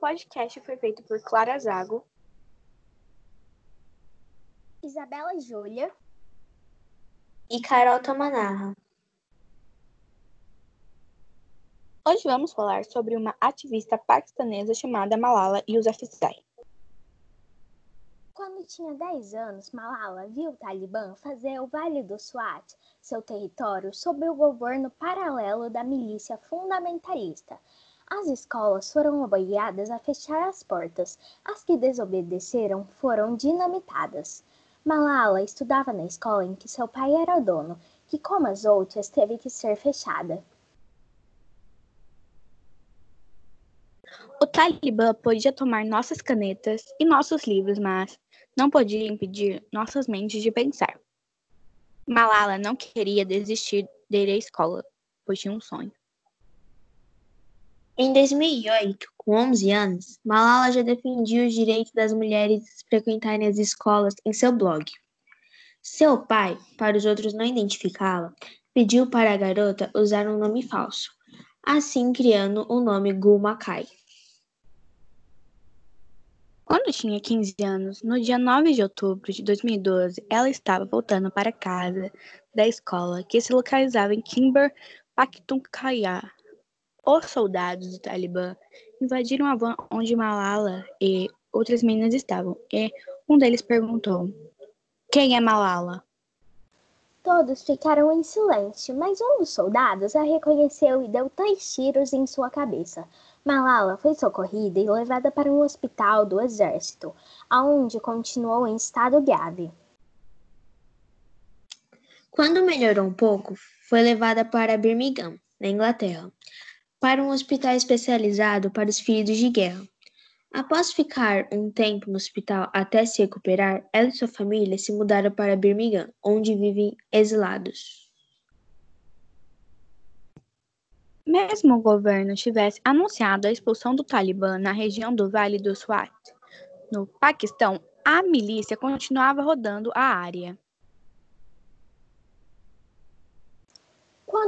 podcast foi feito por Clara Zago, Isabela Júlia e Carol Tamanarra. Hoje vamos falar sobre uma ativista paquistanesa chamada Malala Yousafzai. Quando tinha 10 anos, Malala viu o Talibã fazer o Vale do Swat, seu território, sob o governo paralelo da milícia fundamentalista. As escolas foram obrigadas a fechar as portas. As que desobedeceram foram dinamitadas. Malala estudava na escola em que seu pai era dono, que, como as outras, teve que ser fechada. O Talibã podia tomar nossas canetas e nossos livros, mas não podia impedir nossas mentes de pensar. Malala não queria desistir de ir à escola, pois tinha um sonho. Em 2008, com 11 anos, Malala já defendia os direitos das mulheres frequentarem as escolas em seu blog. Seu pai, para os outros não identificá-la, pediu para a garota usar um nome falso, assim criando o nome Gul Makai. Quando tinha 15 anos, no dia 9 de outubro de 2012, ela estava voltando para casa da escola, que se localizava em Kimber, Pakhtunkhwa. Os soldados do Talibã invadiram a van onde Malala e outras meninas estavam, e um deles perguntou: Quem é Malala? Todos ficaram em silêncio, mas um dos soldados a reconheceu e deu três tiros em sua cabeça. Malala foi socorrida e levada para um hospital do exército, aonde continuou em estado grave. Quando melhorou um pouco, foi levada para Birmingham, na Inglaterra, para um hospital especializado para os feridos de guerra. Após ficar um tempo no hospital até se recuperar, ela e sua família se mudaram para Birmingham, onde vivem exilados. Mesmo o governo tivesse anunciado a expulsão do Talibã na região do Vale do Swat, no Paquistão, a milícia continuava rodando a área.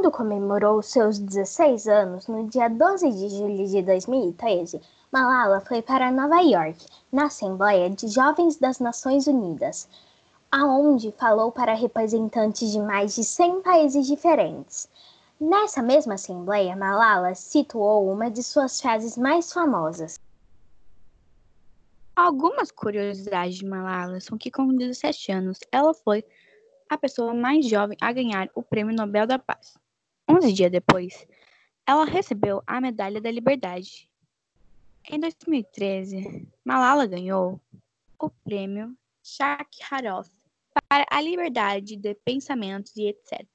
Quando comemorou seus 16 anos, no dia 12 de julho de 2013, Malala foi para Nova York, na Assembleia de Jovens das Nações Unidas, aonde falou para representantes de mais de 100 países diferentes. Nessa mesma assembleia, Malala situou uma de suas frases mais famosas. Algumas curiosidades de Malala são que, com 17 anos, ela foi a pessoa mais jovem a ganhar o Prêmio Nobel da Paz. 11 dias depois, ela recebeu a Medalha da Liberdade. Em 2013, Malala ganhou o Prêmio Shakharov para a liberdade de pensamentos e etc.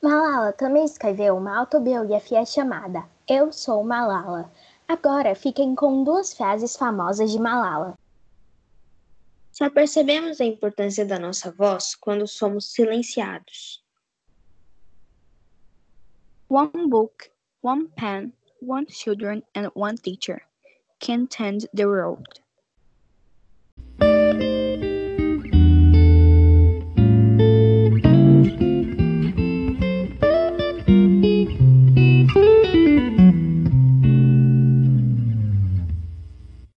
Malala também escreveu uma autobiografia chamada Eu Sou Malala. Agora fiquem com duas frases famosas de Malala. Só percebemos a importância da nossa voz quando somos silenciados. One book, one pen, one children, and one teacher can tend the world.